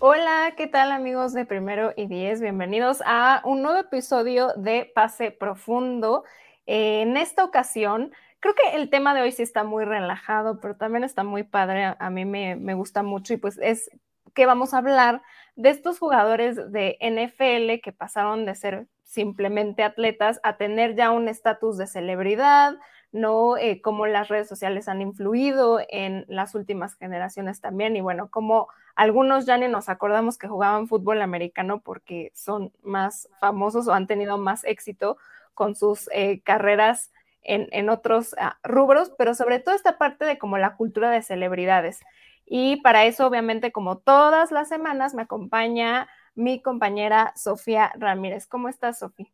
Hola, ¿qué tal amigos de Primero y Diez? Bienvenidos a un nuevo episodio de Pase Profundo. Eh, en esta ocasión, creo que el tema de hoy sí está muy relajado, pero también está muy padre. A, mí me, me gusta mucho y pues es que vamos a hablar de estos jugadores de NFL que pasaron de ser simplemente atletas a tener ya un estatus de celebridad, ¿no? Eh, cómo las redes sociales han influido en las últimas generaciones también y bueno, cómo algunos ya ni nos acordamos que jugaban fútbol americano porque son más famosos o han tenido más éxito con sus eh, carreras en, otros ah, rubros, pero sobre todo esta parte de como la cultura de celebridades. Y para eso, obviamente, como todas las semanas, me acompaña mi compañera Sofía Ramírez. ¿Cómo estás, Sofía?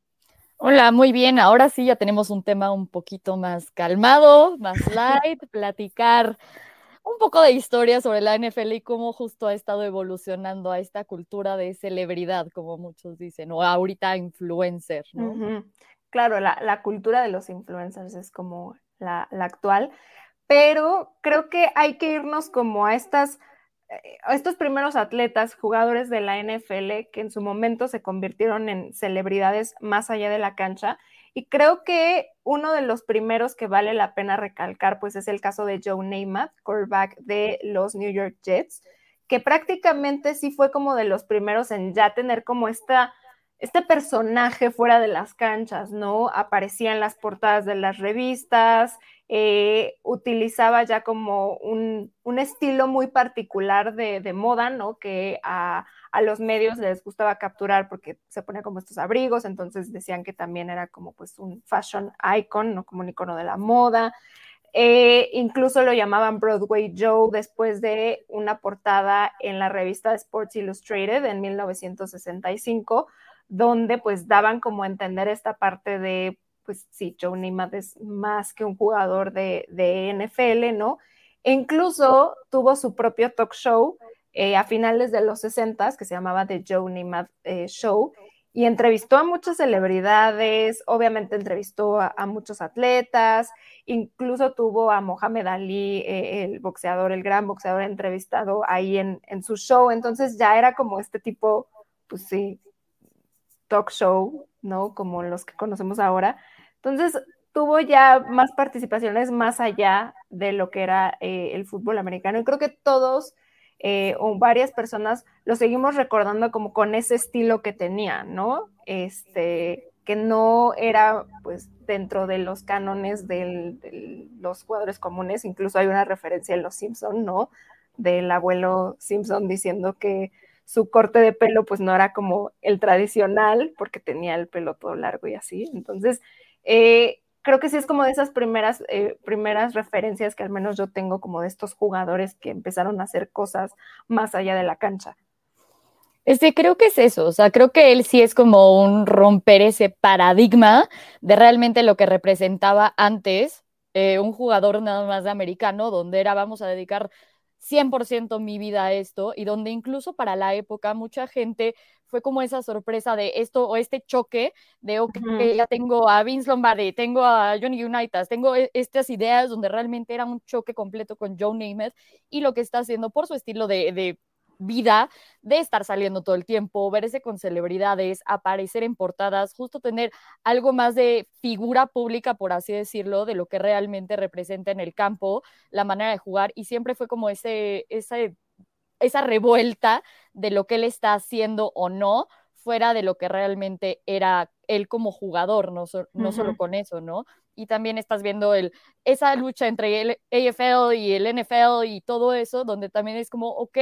Hola, muy bien. Ahora sí ya tenemos un tema un poquito más calmado, más light, platicar un poco de historia sobre la NFL y cómo justo ha estado evolucionando a esta cultura de celebridad, como muchos dicen, o ahorita influencer, ¿no? Claro, la, cultura de los influencers es como la, actual, pero creo que hay que irnos como a estas estos primeros atletas, jugadores de la NFL, que en su momento se convirtieron en celebridades más allá de la cancha y creo que uno de los primeros que vale la pena recalcar, pues es el caso de Joe Namath, quarterback de los New York Jets, que prácticamente sí fue como de los primeros en ya tener como esta, este personaje fuera de las canchas, ¿no? Aparecía en las portadas de las revistas, eh, utilizaba ya como un, estilo muy particular de, de moda, ¿no? Que a a los medios les gustaba capturar porque se ponía como estos abrigos, entonces decían que también era como pues un fashion icon, no como un icono de la moda. Eh, incluso lo llamaban Broadway Joe después de una portada en la revista Sports Illustrated en 1965, donde pues daban como a entender esta parte de, pues sí, Joe Namath es más que un jugador de, de NFL, ¿no? E incluso tuvo su propio talk show eh, a finales de los 60 que se llamaba The Joe Namath eh, Show y entrevistó a muchas celebridades, obviamente entrevistó a, muchos atletas, incluso tuvo a Mohamed Ali, eh, el boxeador, el gran boxeador entrevistado ahí en, en, su show, entonces ya era como este tipo, pues sí, talk show, ¿no? Como los que conocemos ahora. Entonces tuvo ya más participaciones más allá de lo que era el fútbol americano y creo que todos eh, o varias personas lo seguimos recordando como con ese estilo que tenía, ¿no? Este, que no era pues dentro de los cánones de los jugadores comunes, incluso hay una referencia en Los Simpson, ¿no? Del abuelo Simpson diciendo que su corte de pelo pues no era como el tradicional porque tenía el pelo todo largo y así. Entonces, eh, creo que sí es como de esas primeras, eh, primeras referencias que al menos yo tengo como de estos jugadores que empezaron a hacer cosas más allá de la cancha. Este, creo que es eso, o sea, creo que él sí es como un romper ese paradigma de realmente lo que representaba antes eh, un jugador nada más de americano, donde era vamos a dedicar 100% mi vida a esto y donde incluso para la época mucha gente fue como esa sorpresa de esto o este choque de, ok, ya tengo a Vince Lombardi, tengo a Johnny Unitas, tengo e, estas ideas donde realmente era un choque completo con Joe Namath y lo que está haciendo por su estilo de, de vida de estar saliendo todo el tiempo, verse con celebridades, aparecer en portadas, justo tener algo más de figura pública, por así decirlo, de lo que realmente representa en el campo, la manera de jugar, y siempre fue como ese, ese esa revuelta de lo que él está haciendo o no, fuera de lo que realmente era él como jugador, no, no solo con eso, ¿no? Y también estás viendo el, esa lucha entre el AFL y el NFL y todo eso, donde también es como, ok,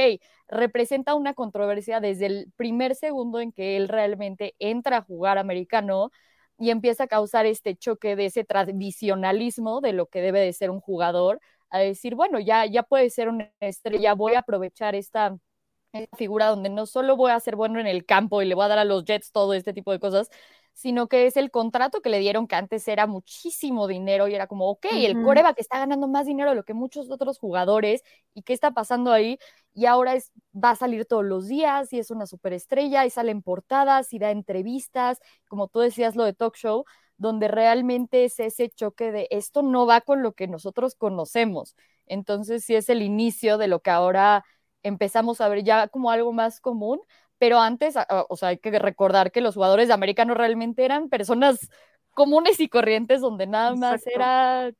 representa una controversia desde el primer segundo en que él realmente entra a jugar americano y empieza a causar este choque de ese tradicionalismo de lo que debe de ser un jugador a decir, bueno, ya, ya puede ser una estrella, voy a aprovechar esta, figura donde no solo voy a ser bueno en el campo y le voy a dar a los Jets todo este tipo de cosas, sino que es el contrato que le dieron que antes era muchísimo dinero y era como, ok, el coreba que está ganando más dinero de lo que muchos otros jugadores y qué está pasando ahí y ahora es, va a salir todos los días y es una superestrella y salen portadas y da entrevistas, como tú decías lo de talk show, donde realmente es ese choque de esto no va con lo que nosotros conocemos. Entonces sí es el inicio de lo que ahora empezamos a ver ya como algo más común, pero antes, o sea, hay que recordar que los jugadores de americano realmente eran personas comunes y corrientes donde nada más era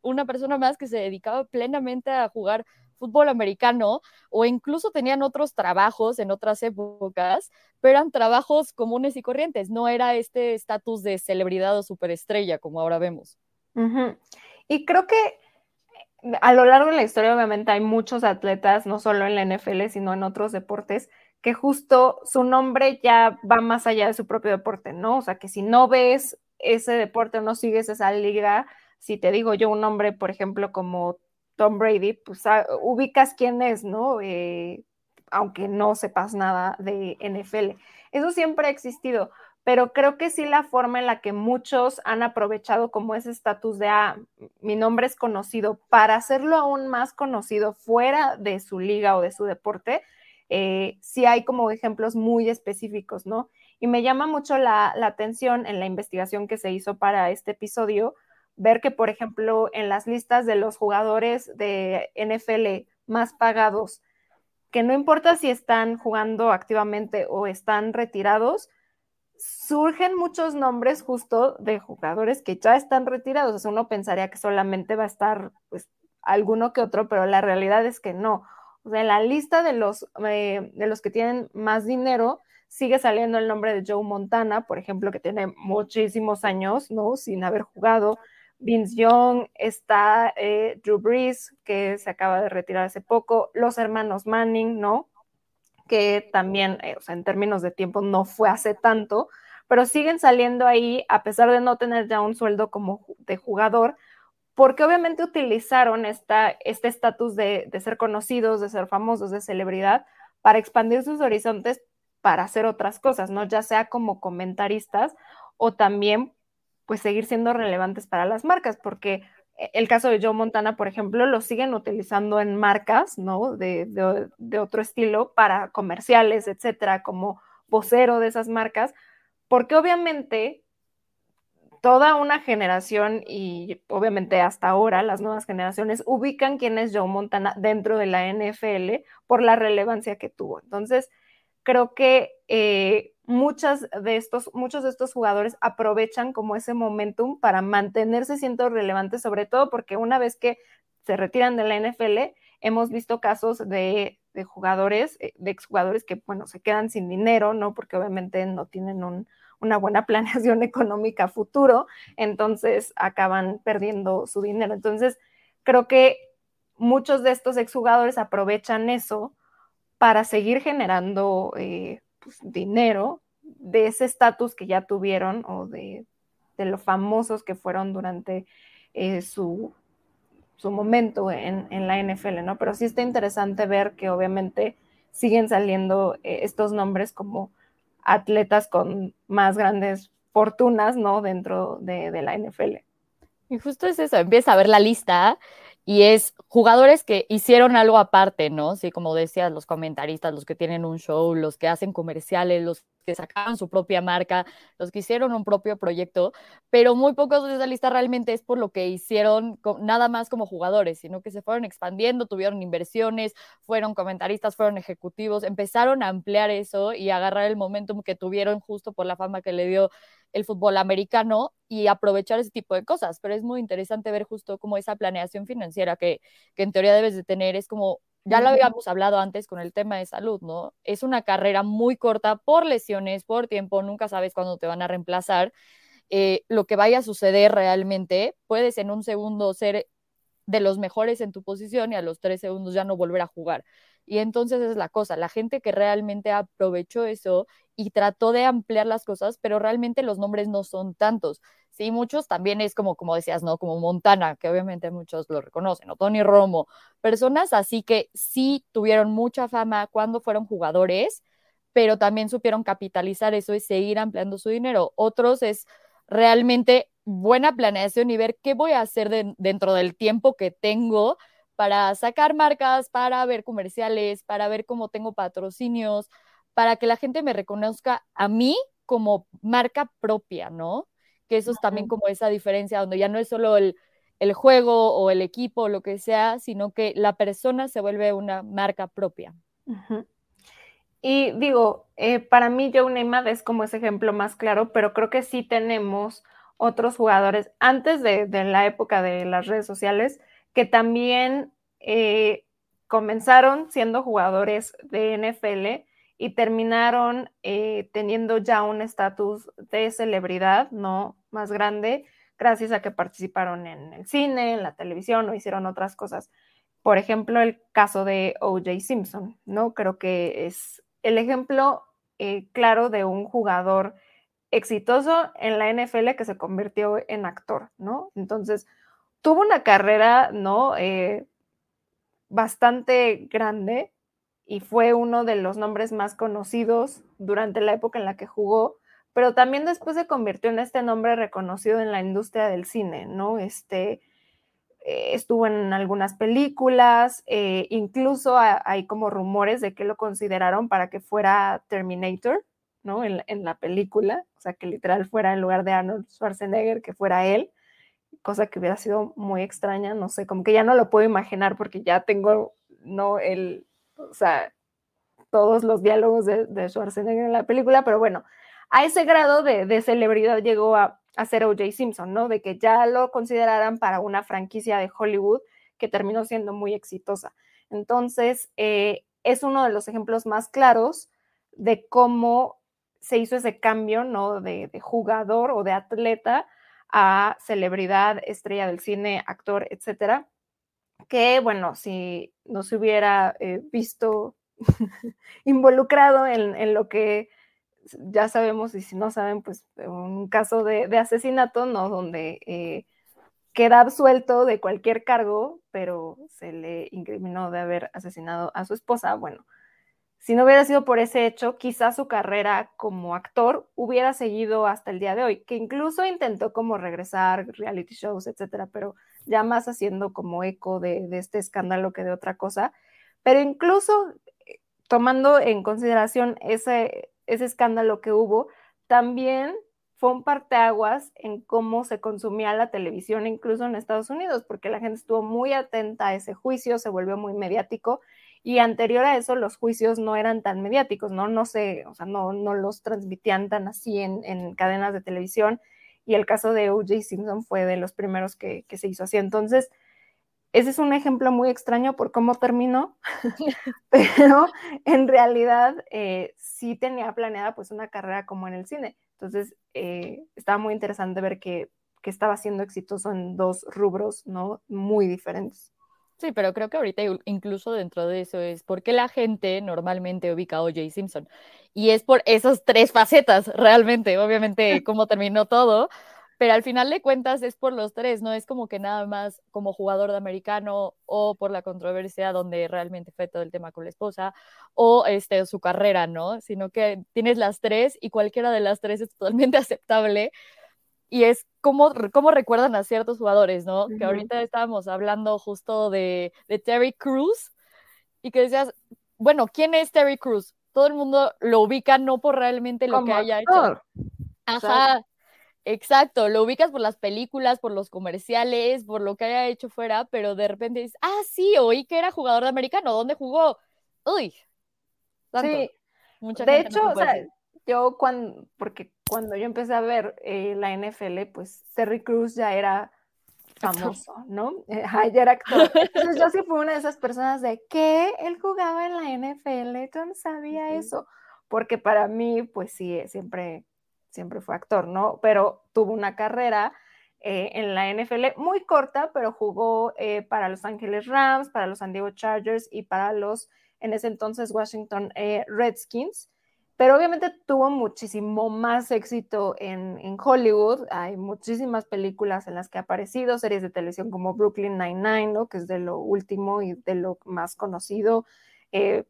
una persona más que se dedicaba plenamente a jugar fútbol americano o incluso tenían otros trabajos en otras épocas, pero eran trabajos comunes y corrientes, no era este estatus de celebridad o superestrella como ahora vemos. Y creo que a lo largo de la historia, obviamente, hay muchos atletas, no solo en la NFL, sino en otros deportes, que justo su nombre ya va más allá de su propio deporte, ¿no? O sea, que si no ves ese deporte o no sigues esa liga, si te digo yo un nombre, por ejemplo, como Tom Brady, pues ah, ubicas quién es, ¿no? Eh, aunque no sepas nada de NFL. Eso siempre ha existido, pero creo que sí la forma en la que muchos han aprovechado como ese estatus de, ah, mi nombre es conocido, para hacerlo aún más conocido fuera de su liga o de su deporte, eh, sí hay como ejemplos muy específicos, ¿no? Y me llama mucho la, atención en la investigación que se hizo para este episodio, ver que, por ejemplo, en las listas de los jugadores de NFL más pagados, que no importa si están jugando activamente o están retirados, surgen muchos nombres justo de jugadores que ya están retirados. Uno pensaría que solamente va a estar pues, alguno que otro, pero la realidad es que no. O sea, en la lista de los, eh, de los que tienen más dinero sigue saliendo el nombre de Joe Montana, por ejemplo, que tiene muchísimos años, ¿no? Sin haber jugado. Vince Young, está eh, Drew Brees, que se acaba de retirar hace poco, los hermanos Manning, ¿no? que también, eh, o sea, en términos de tiempo no fue hace tanto, pero siguen saliendo ahí a pesar de no tener ya un sueldo como de jugador, porque obviamente utilizaron esta, este estatus de, de ser conocidos, de ser famosos, de celebridad, para expandir sus horizontes para hacer otras cosas, ¿no? Ya sea como comentaristas o también pues seguir siendo relevantes para las marcas, porque e, el caso de Joe Montana, por ejemplo, lo siguen utilizando en marcas, ¿no? De, otro estilo para comerciales, etcétera, como vocero de esas marcas, porque obviamente toda una generación y obviamente hasta ahora las nuevas generaciones ubican quién es Joe Montana dentro de la NFL por la relevancia que tuvo. Entonces, creo que eh, muchas de estos, muchos de estos jugadores aprovechan como ese momentum para mantenerse siendo relevantes, sobre todo porque una vez que se retiran de la NFL, hemos visto casos de, jugadores, eh, de exjugadores que, bueno, se quedan sin dinero, ¿no? Porque obviamente no tienen una buena planeación económica futuro, entonces acaban perdiendo su dinero. Entonces, creo que muchos de estos exjugadores aprovechan eso para seguir generando eh, pues, dinero de ese estatus que ya tuvieron o de, de, lo famosos que fueron durante eh, su, su, momento en, en, la NFL, ¿no? Pero sí está interesante ver que obviamente siguen saliendo eh, estos nombres como atletas con más grandes fortunas, ¿no? Dentro de, de la NFL. Y justo es eso, empieza a ver la lista y es jugadores que hicieron algo aparte, ¿no? Sí, como decías, los comentaristas, los que tienen un show, los que hacen comerciales, los que sacaron su propia marca, los que hicieron un propio proyecto, pero muy pocos de esa lista realmente es por lo que hicieron nada más como jugadores, sino que se fueron expandiendo, tuvieron inversiones, fueron comentaristas, fueron ejecutivos, empezaron a ampliar eso y agarrar el momentum que tuvieron justo por la fama que le dio el fútbol americano y aprovechar ese tipo de cosas. Pero es muy interesante ver justo como esa planeación financiera que, que en teoría debes de tener es como, ya lo habíamos hablado antes con el tema de salud, ¿no? Es una carrera muy corta por lesiones, por tiempo, nunca sabes cuándo te van a reemplazar. Eh, lo que vaya a suceder realmente, puedes en un segundo ser de los mejores en tu posición y a los tres segundos ya no volver a jugar. Y entonces es la cosa, la gente que realmente aprovechó eso y trató de ampliar las cosas, pero realmente los nombres no son tantos. Sí, muchos también es como, como decías, ¿no? Como Montana, que obviamente muchos lo reconocen, o Tony Romo, personas así que sí tuvieron mucha fama cuando fueron jugadores, pero también supieron capitalizar eso y seguir ampliando su dinero. Otros es realmente buena planeación y ver qué voy a hacer dentro del tiempo que tengo para sacar marcas, para ver comerciales, para ver cómo tengo patrocinios, para que la gente me reconozca a mí como marca propia, ¿no? Que eso es también como esa diferencia donde ya no es solo el, el juego o el equipo o lo que sea, sino que la persona se vuelve una marca propia. Y digo, eh, para mí Joe Neymar es como ese ejemplo más claro, pero creo que sí tenemos otros jugadores antes de, la época de las redes sociales que también eh, comenzaron siendo jugadores de NFL y terminaron eh, teniendo ya un estatus de celebridad, ¿no? Más grande, gracias a que participaron en el cine, en la televisión o hicieron otras cosas. Por ejemplo, el caso de O.J. Simpson, ¿no? Creo que es el ejemplo eh, claro de un jugador exitoso en la NFL que se convirtió en actor, ¿no? Entonces, tuvo una carrera, ¿no? Eh, bastante grande y fue uno de los nombres más conocidos durante la época en la que jugó, pero también después se convirtió en este nombre reconocido en la industria del cine, ¿no? Este, eh, estuvo en algunas películas, eh, incluso hay como rumores de que lo consideraron para que fuera Terminator, ¿no? En, la película, o sea, que literal fuera en lugar de Arnold Schwarzenegger, que fuera él, cosa que hubiera sido muy extraña, no sé, como que ya no lo puedo imaginar porque ya tengo, ¿no? El, o sea, todos los diálogos de, Schwarzenegger en la película, pero bueno, a ese grado de, de celebridad llegó a, hacer O.J. Simpson, ¿no? De que ya lo consideraran para una franquicia de Hollywood que terminó siendo muy exitosa. Entonces, eh, es uno de los ejemplos más claros de cómo se hizo ese cambio, ¿no? De, jugador o de atleta a celebridad, estrella del cine, actor, etcétera. Que, bueno, si no se hubiera eh, visto involucrado en lo que ya sabemos, y si no saben, pues un caso de, asesinato, ¿no? Donde eh, queda absuelto de cualquier cargo, pero se le incriminó de haber asesinado a su esposa. Bueno, si no hubiera sido por ese hecho, quizás su carrera como actor hubiera seguido hasta el día de hoy, que incluso intentó como regresar, reality shows, etcétera, pero ya más haciendo como eco de, de este escándalo que de otra cosa. Pero incluso eh, tomando en consideración ese, ese escándalo que hubo, también fue un parteaguas en cómo se consumía la televisión, incluso en Estados Unidos, porque la gente estuvo muy atenta a ese juicio, se volvió muy mediático, y anterior a eso los juicios no eran tan mediáticos, ¿no? No sé, o sea, no, no los transmitían tan así en, en cadenas de televisión, y el caso de O.J. Simpson fue de los primeros que, que se hizo así. Entonces, ese es un ejemplo muy extraño por cómo terminó, pero en realidad eh, sí tenía planeada pues una carrera como en el cine. Entonces eh, estaba muy interesante ver que, que, estaba siendo exitoso en dos rubros, ¿no? Muy diferentes. Sí, pero creo que ahorita incluso dentro de eso es porque la gente normalmente ubica a O.J. Simpson. Y es por esas tres facetas, realmente, obviamente, cómo terminó todo, pero al final de cuentas es por los tres, no es como que nada más como jugador de americano o por la controversia donde realmente fue todo el tema con la esposa o este, su carrera, ¿no? Sino que tienes las tres y cualquiera de las tres es totalmente aceptable y es como, como recuerdan a ciertos jugadores, ¿no? Que ahorita estábamos hablando justo de, de Terry Cruz y que decías, bueno, ¿quién es Terry Cruz? Todo el mundo lo ubica no por realmente lo que haya hecho. Ajá, Exacto, lo ubicas por las películas, por los comerciales, por lo que haya hecho fuera, pero de repente dices, ah, sí, oí que era jugador de americano, ¿dónde jugó? Uy, Sí, de hecho, o sea, yo cuando, porque cuando yo empecé a ver eh, la NFL, pues Terry Cruz ya era famoso, ¿no? Eh, ya era actor. Entonces yo sí fui una de esas personas de que él jugaba en la NFL, yo no sabía eso, porque para mí, pues sí, siempre siempre fue actor, ¿no? Pero tuvo una carrera eh, en la NFL muy corta, pero jugó eh, para Los Ángeles Rams, para los San Diego Chargers y para los en ese entonces Washington eh, Redskins, pero obviamente tuvo muchísimo más éxito en, en, Hollywood. Hay muchísimas películas en las que ha aparecido, series de televisión como Brooklyn Nine-Nine, ¿no? que es de lo último y de lo más conocido. Eh,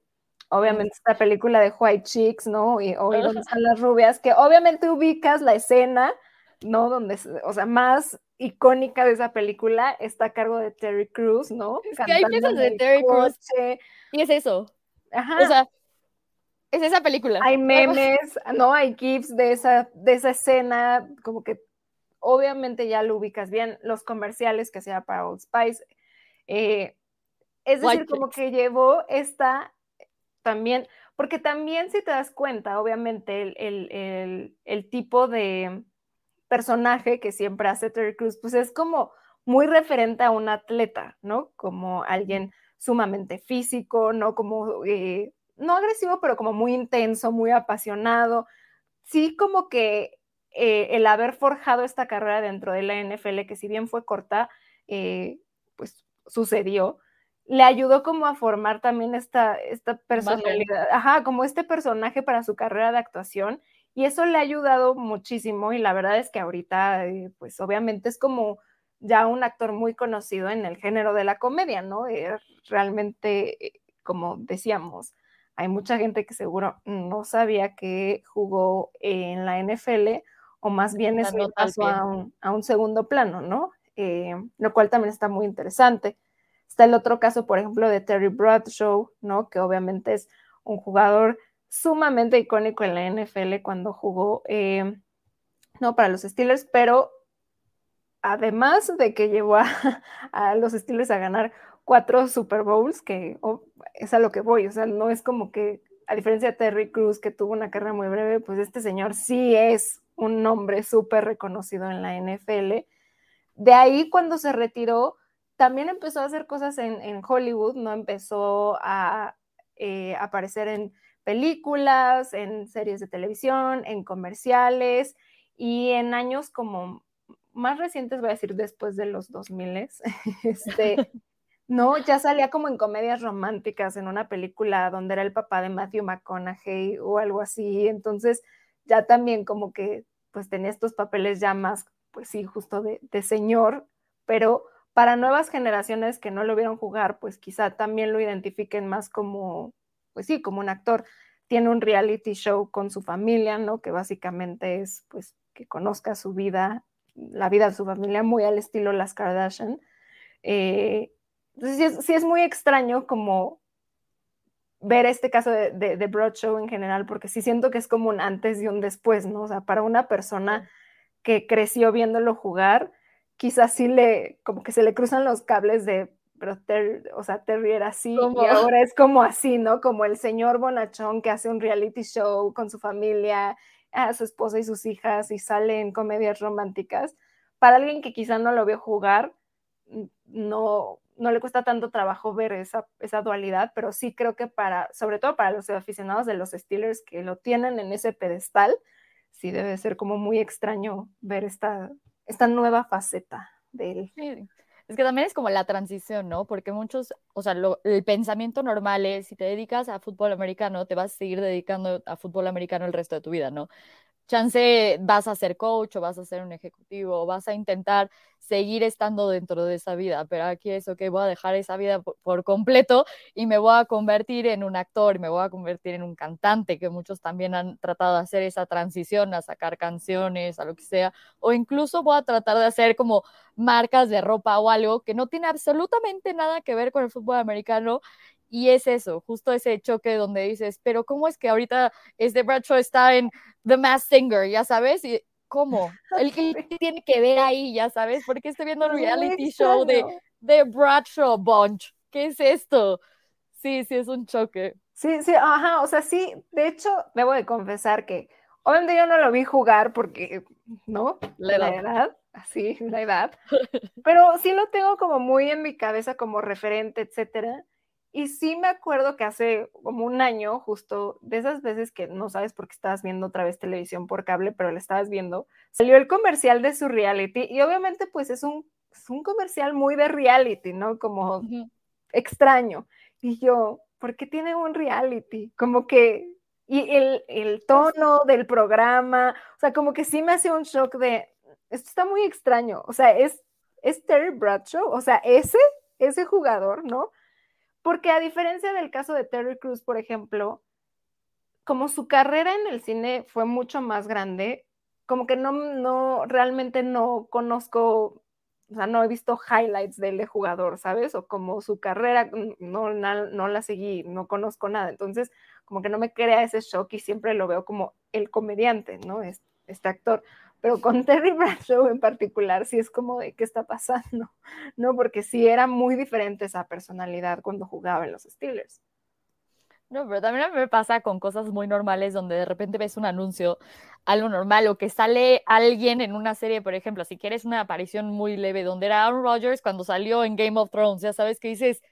obviamente esta película de White Chicks, ¿no? Y hoy donde están las rubias, que obviamente ubicas la escena, ¿no? Donde, o sea, más icónica de esa película está a cargo de Terry Crews, ¿no? Es que hay piezas de Terry Crews. Y es eso. Ajá. O sea, es esa película. Hay memes, ¿no? Hay gifs de esa, de esa escena, como que obviamente ya lo ubicas bien, los comerciales que hacía para Old Spice. Eh, es decir, como que llevó esta también, porque también si te das cuenta, obviamente el, tipo de personaje que siempre hace Terry Cruz, pues es como muy referente a un atleta, ¿no? Como alguien sumamente físico, ¿no? Como, eh, no agresivo, pero como muy intenso, muy apasionado. Sí, como que eh, el haber forjado esta carrera dentro de la NFL, que si bien fue corta, eh, pues sucedió, le ayudó como a formar también esta, esta personalidad, ajá, como este personaje para su carrera de actuación y eso le ha ayudado muchísimo y la verdad es que ahorita, eh, pues obviamente es como ya un actor muy conocido en el género de la comedia, ¿no? Realmente, como decíamos, hay mucha gente que seguro no sabía que jugó en la NFL o más bien a un, a un, segundo plano, ¿no? lo cual también está muy interesante. Está el otro caso, por ejemplo, de Terry Bradshaw, ¿no? Que obviamente es un jugador sumamente icónico en la NFL cuando jugó, eh, no para los Steelers, pero además de que llevó a, los Steelers a ganar cuatro Super Bowls, que es a lo que voy, o sea, no es como que, a diferencia de Terry Cruz, que tuvo una carrera muy breve, pues este señor sí es un nombre súper reconocido en la NFL. De ahí cuando se retiró, también empezó a hacer cosas en, Hollywood, ¿no? Empezó a eh, aparecer en películas, en series de televisión, en comerciales y en años como más recientes, voy a decir después de los 2000, este, no, ya salía como en comedias románticas, en una película donde era el papá de Matthew McConaughey o algo así, entonces ya también como que pues tenía estos papeles ya más, pues sí, justo de, de señor, pero para nuevas generaciones que no lo vieron jugar, pues quizá también lo identifiquen más como, pues sí, como un actor. Tiene un reality show con su familia, ¿no? Que básicamente es, pues, que conozca su vida, la vida de su familia, muy al estilo Las Kardashian. Eh, entonces, sí es, muy extraño como ver este caso de, de, de Broad Show en general, porque sí siento que es como un antes y un después, ¿no? O sea, para una persona que creció viéndolo jugar, quizás sí le, como que se le cruzan los cables de, pero o sea, Terry era así y ahora es como así, ¿no? Como el señor bonachón que hace un reality show con su familia, a su esposa y sus hijas y sale en comedias románticas. Para alguien que quizá no lo vio jugar, no, no le cuesta tanto trabajo ver esa, esa dualidad, pero sí creo que para, sobre todo para los aficionados de los Steelers que lo tienen en ese pedestal, sí debe ser como muy extraño ver esta, esta nueva faceta de él. Es que también es como la transición, ¿no? Porque muchos, o sea, el pensamiento normal es, si te dedicas a fútbol americano, te vas a seguir dedicando a fútbol americano el resto de tu vida, ¿no? Chance vas a ser coach o vas a ser un ejecutivo o vas a intentar seguir estando dentro de esa vida, pero aquí es, ok, voy a dejar esa vida por, completo y me voy a convertir en un actor, me voy a convertir en un cantante, que muchos también han tratado de hacer esa transición a sacar canciones, a lo que sea, o incluso voy a tratar de hacer como marcas de ropa o algo que no tiene absolutamente nada que ver con el fútbol americano y es eso, justo ese choque donde dices, pero ¿cómo es que ahorita este Bradshaw está en The Masked Singer, ya sabes? Y, ¿Cómo? El que tiene que ver ahí, ya sabes, porque estoy viendo el reality show de, de Bradshaw Bunch. ¿Qué es esto? Sí, sí, es un choque. Sí, sí, ajá, o sea, sí, de hecho, debo de confesar que obviamente yo no lo vi jugar porque, ¿no? La edad, la edad así, la edad, pero sí lo tengo como muy en mi cabeza como referente, etcétera. Y sí me acuerdo que hace como un año, justo de esas veces que no sabes por qué estabas viendo otra vez televisión por cable, pero la estabas viendo, salió el comercial de su reality y obviamente pues es un, es un comercial muy de reality, ¿no? Como extraño. Y yo, porque tiene un reality, como que, y el, el tono del programa, o sea, como que sí me hace un shock de, esto está muy extraño, o sea, es, es Terry Bradshaw, o sea, ese, ese jugador, ¿no? Porque a diferencia del caso de Terry Cruz, por ejemplo, como su carrera en el cine fue mucho más grande, como que no, no, realmente no conozco, o sea, no he visto highlights del jugador, ¿sabes? O como su carrera, no, no, la seguí, no conozco nada. Entonces, como que no me crea ese shock y siempre lo veo como el comediante, ¿no? Este, este actor. Pero con Terry Bradshaw en particular, sí es como de qué está pasando, ¿no? Porque sí era muy diferente esa personalidad cuando jugaba en los Steelers. No, pero también a mí me pasa con cosas muy normales donde de repente ves un anuncio, algo normal, o que sale alguien en una serie, por ejemplo, si quieres una aparición muy leve, donde era Aaron Rodgers cuando salió en Game of Thrones, ya sabes que dices,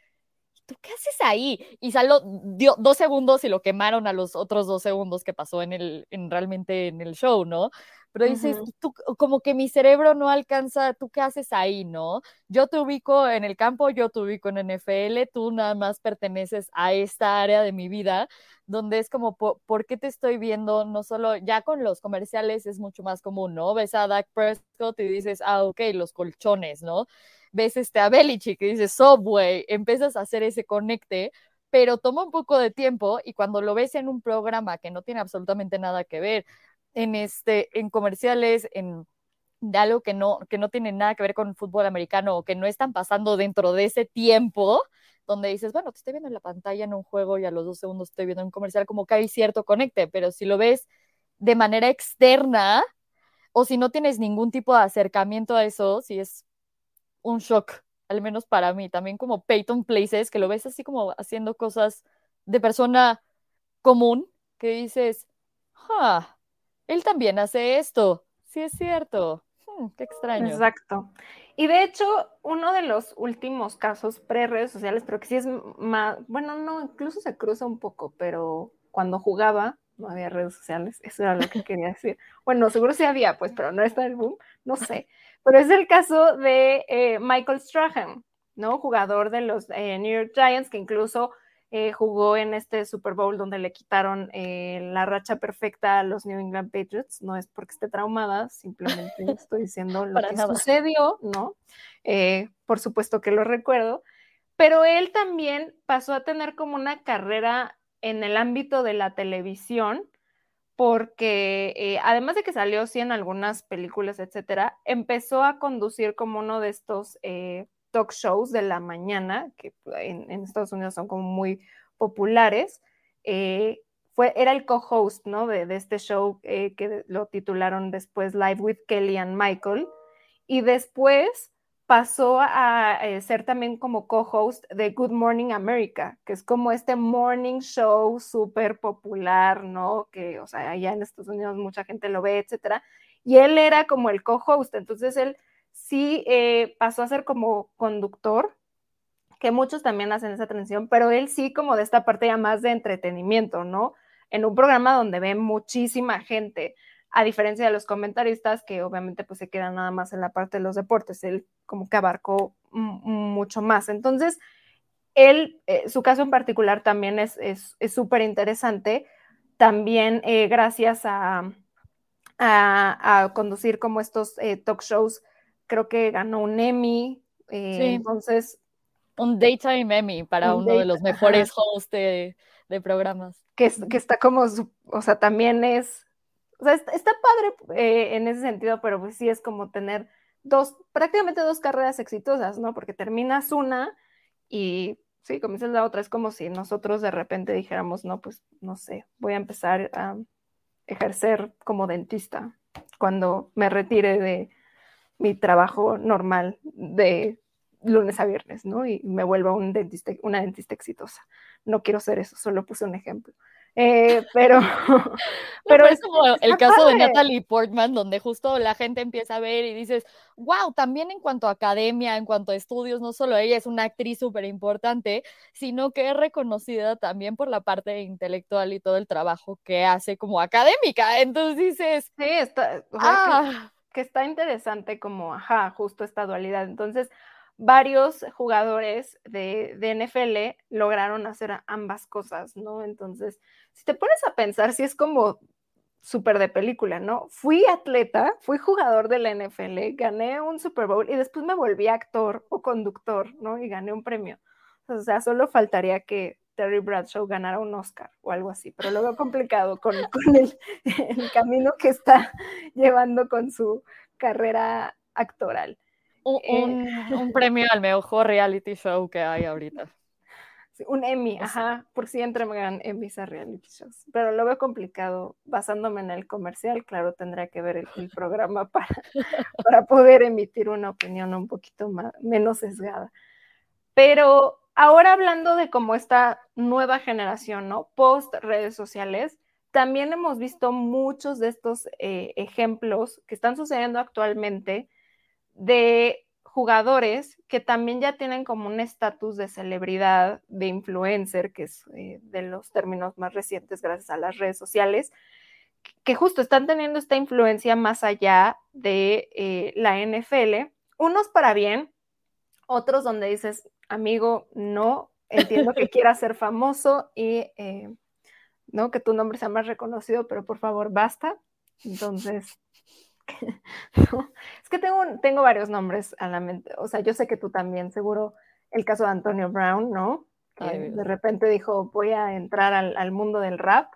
¿tú qué haces ahí? Y salió dio dos segundos y lo quemaron a los otros dos segundos que pasó en el, en realmente en el show, ¿no? pero dices, tú, como que mi cerebro no alcanza, ¿tú qué haces ahí, no? Yo te ubico en el campo, yo te ubico en NFL, tú nada más perteneces a esta área de mi vida, donde es como, ¿por, qué te estoy viendo? No solo, ya con los comerciales es mucho más común, ¿no? Ves a Dak Prescott y dices, ah, ok, los colchones, ¿no? Ves este a Belichick y dices, Subway, empiezas a hacer ese conecte, pero toma un poco de tiempo y cuando lo ves en un programa que no tiene absolutamente nada que ver, en, este, en comerciales, en de algo que no, que no tiene nada que ver con el fútbol americano o que no están pasando dentro de ese tiempo, donde dices, bueno, te estoy viendo en la pantalla en un juego y a los dos segundos estoy viendo un comercial, como que hay cierto conecte, pero si lo ves de manera externa o si no tienes ningún tipo de acercamiento a eso, si es un shock, al menos para mí, también como Peyton Places, que lo ves así como haciendo cosas de persona común, que dices, ah, él también hace esto. Sí, es cierto. Hmm, qué extraño. Exacto. Y de hecho, uno de los últimos casos pre-redes sociales, pero que sí es más, bueno, no, incluso se cruza un poco, pero cuando jugaba no había redes sociales, eso era lo que quería decir. Bueno, seguro sí había, pues, pero no está el boom, no sé. Pero es el caso de eh, Michael Strahan, ¿no? Jugador de los eh, New York Giants, que incluso eh, jugó en este Super Bowl donde le quitaron la racha perfecta a los New England Patriots. No es porque esté traumada, simplemente estoy diciendo lo que sucedió, ¿no? Por supuesto que lo recuerdo, pero él también pasó a tener como una carrera en el ámbito de la televisión, porque además de que salió sí en algunas películas, etcétera, empezó a conducir como uno de estos talk shows de la mañana, que en, Estados Unidos son como muy populares. Eh, fue, era el co-host ¿no? de, este show eh, que lo titularon después Live with Kelly and Michael. Y después pasó a, eh, ser también como co-host de Good Morning America, que es como este morning show súper popular, ¿no? Que, o sea, allá en Estados Unidos mucha gente lo ve, etcétera. Y él era como el co-host, entonces él sí eh, pasó a ser como conductor, que muchos también hacen esa transición, pero él sí como de esta parte ya más de entretenimiento, ¿no? En un programa donde ve muchísima gente, a diferencia de los comentaristas que obviamente pues se quedan nada más en la parte de los deportes, él como que abarcó mucho más. Entonces, él, eh, su caso en particular también es súper es, interesante, también eh, gracias a, a, conducir como estos talk shows creo que ganó un Emmy, eh, entonces... Un Daytime Emmy para uno de los mejores hosts de, programas. Que, que, está como, o sea, también es, o sea, está, padre eh, en ese sentido, pero pues sí es como tener dos, prácticamente dos carreras exitosas, ¿no? Porque terminas una y sí, comienzas la otra. Es como si nosotros de repente dijéramos, no, pues no sé, voy a empezar a ejercer como dentista cuando me retire de, mi trabajo normal de lunes a viernes, ¿no? Y me vuelvo un dentista, una dentista exitosa. No quiero ser eso, solo puse un ejemplo. Eh, pero, pero es como el caso de Natalie Portman, donde justo la gente empieza a ver y dices, wow, también en cuanto a academia, en cuanto a estudios, no solo ella es una actriz súper importante, sino que es reconocida también por la parte intelectual y todo el trabajo que hace como académica. Entonces dices, sí, está, ah, que está interesante como, ajá, justo esta dualidad. Entonces, varios jugadores de, de, NFL lograron hacer ambas cosas, ¿no? Entonces, si te pones a pensar, si es como súper de película, ¿no? Fui atleta, fui jugador de la NFL, gané un Super Bowl y después me volví actor o conductor, ¿no? Y gané un premio. O sea, solo faltaría que Terry Bradshaw ganara un Oscar o algo así, pero lo veo complicado con, el, camino que está llevando con su carrera actoral. Un, eh, premio al mejor reality show que hay ahorita. Un Emmy, ajá, por si entregan Emmys a reality shows. Pero lo veo complicado, basándome en el comercial, claro, tendría que ver el, programa para, para poder emitir una opinión un poquito más, menos sesgada. Pero Ahora hablando de cómo esta nueva generación, ¿no? Post redes sociales, también hemos visto muchos de estos eh, ejemplos que están sucediendo actualmente de jugadores que también ya tienen como un estatus de celebridad, de influencer, que es eh, de los términos más recientes gracias a las redes sociales, que justo están teniendo esta influencia más allá de eh, la NFL, unos para bien, otros donde dices, amigo, no, entiendo que quieras ser famoso y eh, no que tu nombre sea más reconocido, pero por favor, basta. Entonces, es que tengo, tengo varios nombres a la mente, o sea, yo sé que tú también, seguro el caso de Antonio Brown, ¿no? Que de repente dijo, voy a entrar al, al mundo del rap,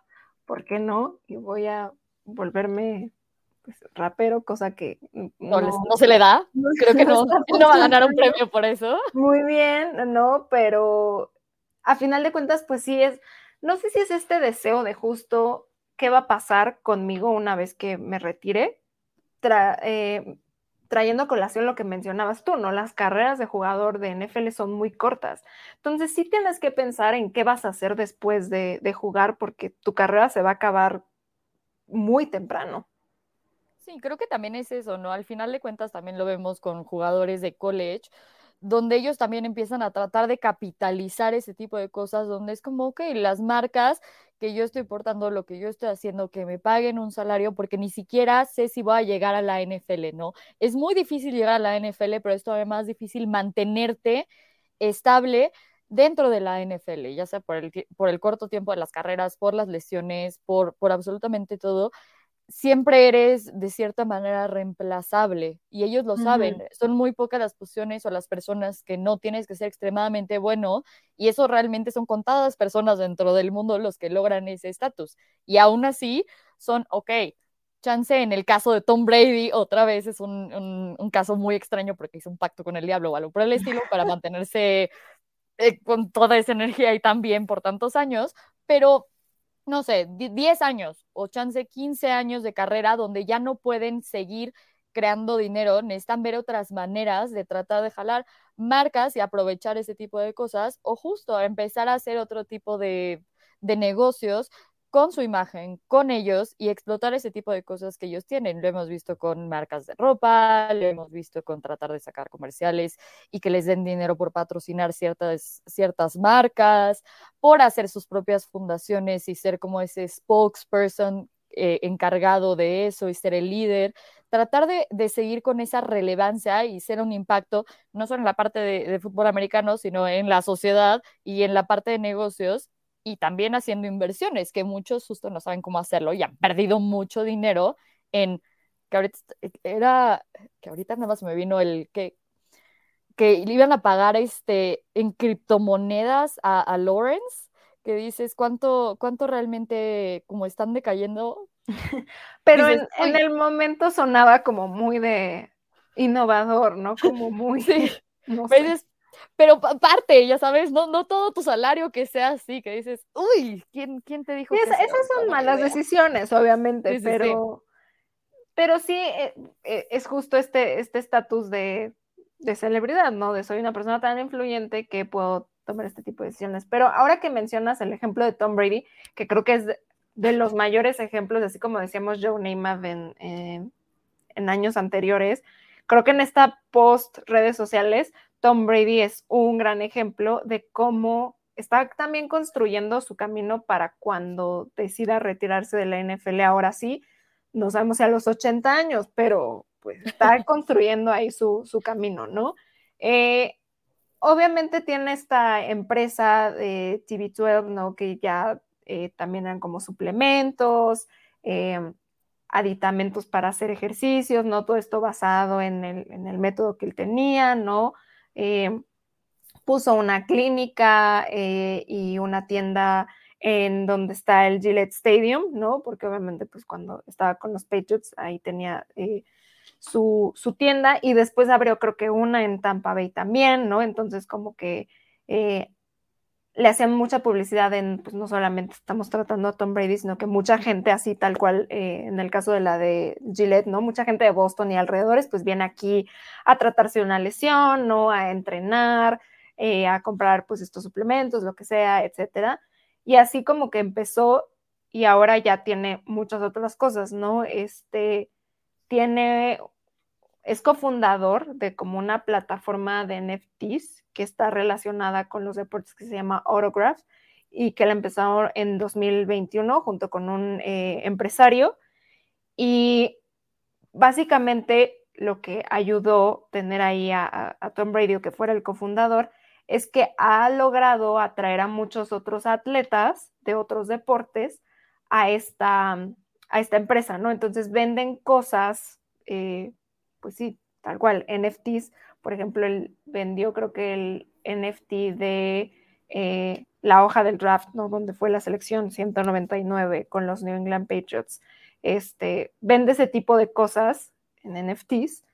¿por qué no? Y voy a volverme pues, rapero, cosa que no, se le da. Creo que no, no va a ganar un premio por eso. Muy bien, no, pero a final de cuentas, pues sí es, no sé si es este deseo de justo qué va a pasar conmigo una vez que me retire, eh, trayendo a colación lo que mencionabas tú, ¿no? Las carreras de jugador de NFL son muy cortas. Entonces sí tienes que pensar en qué vas a hacer después de jugar porque tu carrera se va a acabar muy temprano. Sí, creo que también es eso, ¿no? Al final de cuentas también lo vemos con jugadores de college, donde ellos también empiezan a tratar de capitalizar ese tipo de cosas, donde es como, ok, las marcas que yo estoy portando, lo que yo estoy haciendo, que me paguen un salario, porque ni siquiera sé si voy a llegar a la NFL, ¿no? Es muy difícil llegar a la NFL, pero es todavía más difícil mantenerte estable dentro de la NFL, ya sea por el, por el corto tiempo de las carreras, por las lesiones, por, por absolutamente todo siempre eres de cierta manera reemplazable y ellos lo saben. Son muy pocas las posiciones o las personas que no tienes que ser extremadamente bueno y eso realmente son contadas personas dentro del mundo los que logran ese estatus. Y aún así son, ok, chance en el caso de Tom Brady, otra vez es un, caso muy extraño porque hizo un pacto con el diablo o algo por el estilo para mantenerse eh, con toda esa energía y tan bien por tantos años, pero no sé, 10 años o chance 15 años de carrera donde ya no pueden seguir creando dinero, necesitan ver otras maneras de tratar de jalar marcas y aprovechar ese tipo de cosas o justo empezar a hacer otro tipo de, de negocios con su imagen, con ellos y explotar ese tipo de cosas que ellos tienen. Lo hemos visto con marcas de ropa, lo hemos visto con tratar de sacar comerciales y que les den dinero por patrocinar ciertas, ciertas marcas, por hacer sus propias fundaciones y ser como ese spokesperson eh, encargado de eso y ser el líder, tratar de, seguir con esa relevancia y ser un impacto, no solo en la parte de, de, fútbol americano, sino en la sociedad y en la parte de negocios y también haciendo inversiones, que muchos justo no saben cómo hacerlo y han perdido mucho dinero en que ahorita era que ahorita nada más me vino el que que le iban a pagar este en criptomonedas a, a Lawrence, que dices cuánto cuánto realmente como están decayendo. Pero en, el momento sonaba como muy de innovador, ¿no? Como muy sí. no sé pero parte, ya sabes, no, no todo tu salario que sea así, que dices, uy, ¿quién, quién te dijo? esas son malas decisiones, obviamente, pero, sí. pero sí eh, eh, es justo este estatus este de, de celebridad, ¿no? De soy una persona tan influyente que puedo tomar este tipo de decisiones. Pero ahora que mencionas el ejemplo de Tom Brady, que creo que es de, los mayores ejemplos, así como decíamos Joe Namath en, eh, en años anteriores, creo que en esta post redes sociales Tom Brady es un gran ejemplo de cómo está también construyendo su camino para cuando decida retirarse de la NFL. Ahora sí, no sabemos si a los 80 años, pero pues está construyendo ahí su, camino, ¿no? Eh, obviamente tiene esta empresa de TV12, ¿no? Que ya eh, también eran como suplementos, eh, aditamentos para hacer ejercicios, ¿no? Todo esto basado en el, método que él tenía, ¿no? Puso una clínica y una tienda en donde está el Gillette Stadium, ¿no? Porque obviamente, pues cuando estaba con los Patriots, ahí tenía su, tienda y después abrió creo que una en Tampa Bay también, ¿no? Entonces como que eh, le hacían mucha publicidad en, pues no solamente estamos tratando a Tom Brady, sino que mucha gente así tal cual, eh, en el caso de la de Gillette, ¿no? Mucha gente de Boston y alrededores, pues viene aquí a tratarse una lesión, ¿no? A entrenar, eh, a comprar pues estos suplementos, lo que sea, etcétera. Y así como que empezó y ahora ya tiene muchas otras cosas, ¿no? Este, tiene es cofundador de como una plataforma de NFTs que está relacionada con los deportes que se llama Autograph y que la empezó en 2021 junto con un eh, empresario. Y básicamente lo que ayudó tener ahí a, Tom Brady, que fuera el cofundador, es que ha logrado atraer a muchos otros atletas de otros deportes a esta, a esta empresa, ¿no? Entonces venden cosas eh, pues sí, tal cual, NFTs, por ejemplo, él vendió creo que el NFT de eh, la hoja del draft, ¿no? Donde fue la selección 199 con los New England Patriots. Este, vende ese tipo de cosas en NFTs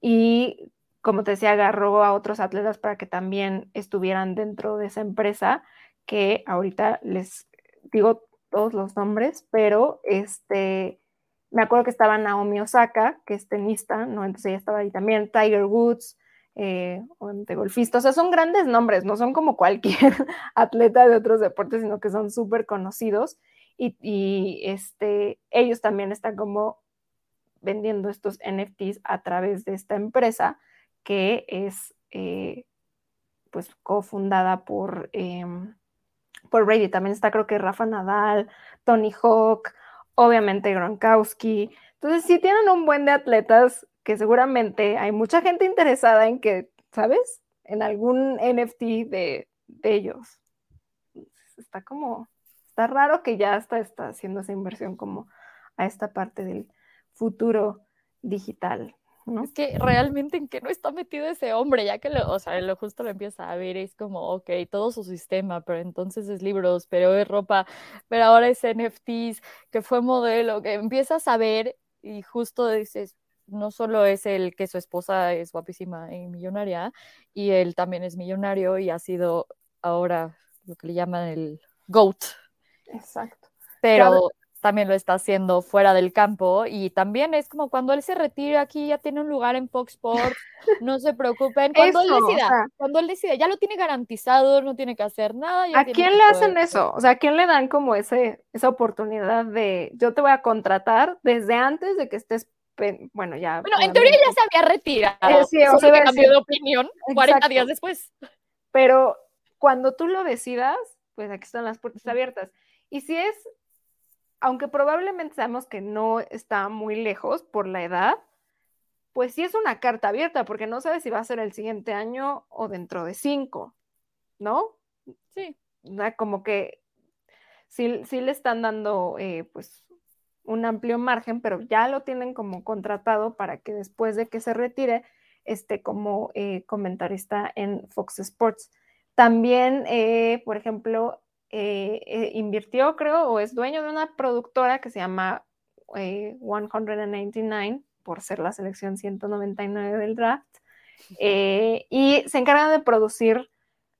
y, como te decía, agarró a otros atletas para que también estuvieran dentro de esa empresa, que ahorita les digo todos los nombres, pero este, me acuerdo que estaba Naomi Osaka, que es tenista, ¿no? Entonces ella estaba ahí también, Tiger Woods, eh, de golfista, o sea, son grandes nombres, no son como cualquier atleta de otros deportes, sino que son súper conocidos y, este, ellos también están como vendiendo estos NFTs a través de esta empresa que es eh, pues cofundada por, em, por Brady. También está creo que Rafa Nadal, Tony Hawk, obviamente Gronkowski. Entonces, sí tienen un buen de atletas que seguramente hay mucha gente interesada en que, ¿sabes? En algún NFT de, ellos. Está como, está raro que ya está, está haciendo esa inversión como a esta parte del futuro digital. Es que realmente en qué no está metido ese hombre, ya que lo, o sea, lo justo lo empieza a ver, es como, ok, todo su sistema, pero entonces es libros, pero es ropa, pero ahora es NFTs, que fue modelo, que empiezas a ver y justo dices, no solo es el que su esposa es guapísima y millonaria, y él también es millonario y ha sido ahora lo que le llaman el GOAT. Exacto. Pero también lo está haciendo fuera del campo y también es como cuando él se retira aquí ya tiene un lugar en Fox Sports, no se preocupen, cuando él decida, cuando él decida, ya lo tiene garantizado, no tiene que hacer nada. ¿A quién le hacen eso? O sea, ¿a quién le dan como ese, esa oportunidad de yo te voy a contratar desde antes de que estés bueno, ya. Bueno, en teoría ya se había retirado. Eh, sí, o sea, cambió de opinión 40 días después. Pero cuando tú lo decidas, pues aquí están las puertas abiertas. Y si es aunque probablemente sabemos que no está muy lejos por la edad, pues sí es una carta abierta, porque no sabes si va a ser el siguiente año o dentro de cinco, ¿no? Sí. Como que sí, sí le están dando eh, pues un amplio margen, pero ya lo tienen como contratado para que después de que se retire esté como eh, comentarista en Fox Sports. También, eh, por ejemplo, eh, eh, invirtió, creo, o es dueño de una productora que se llama 199 eh, por ser la selección 199 del draft. y se encarga de producir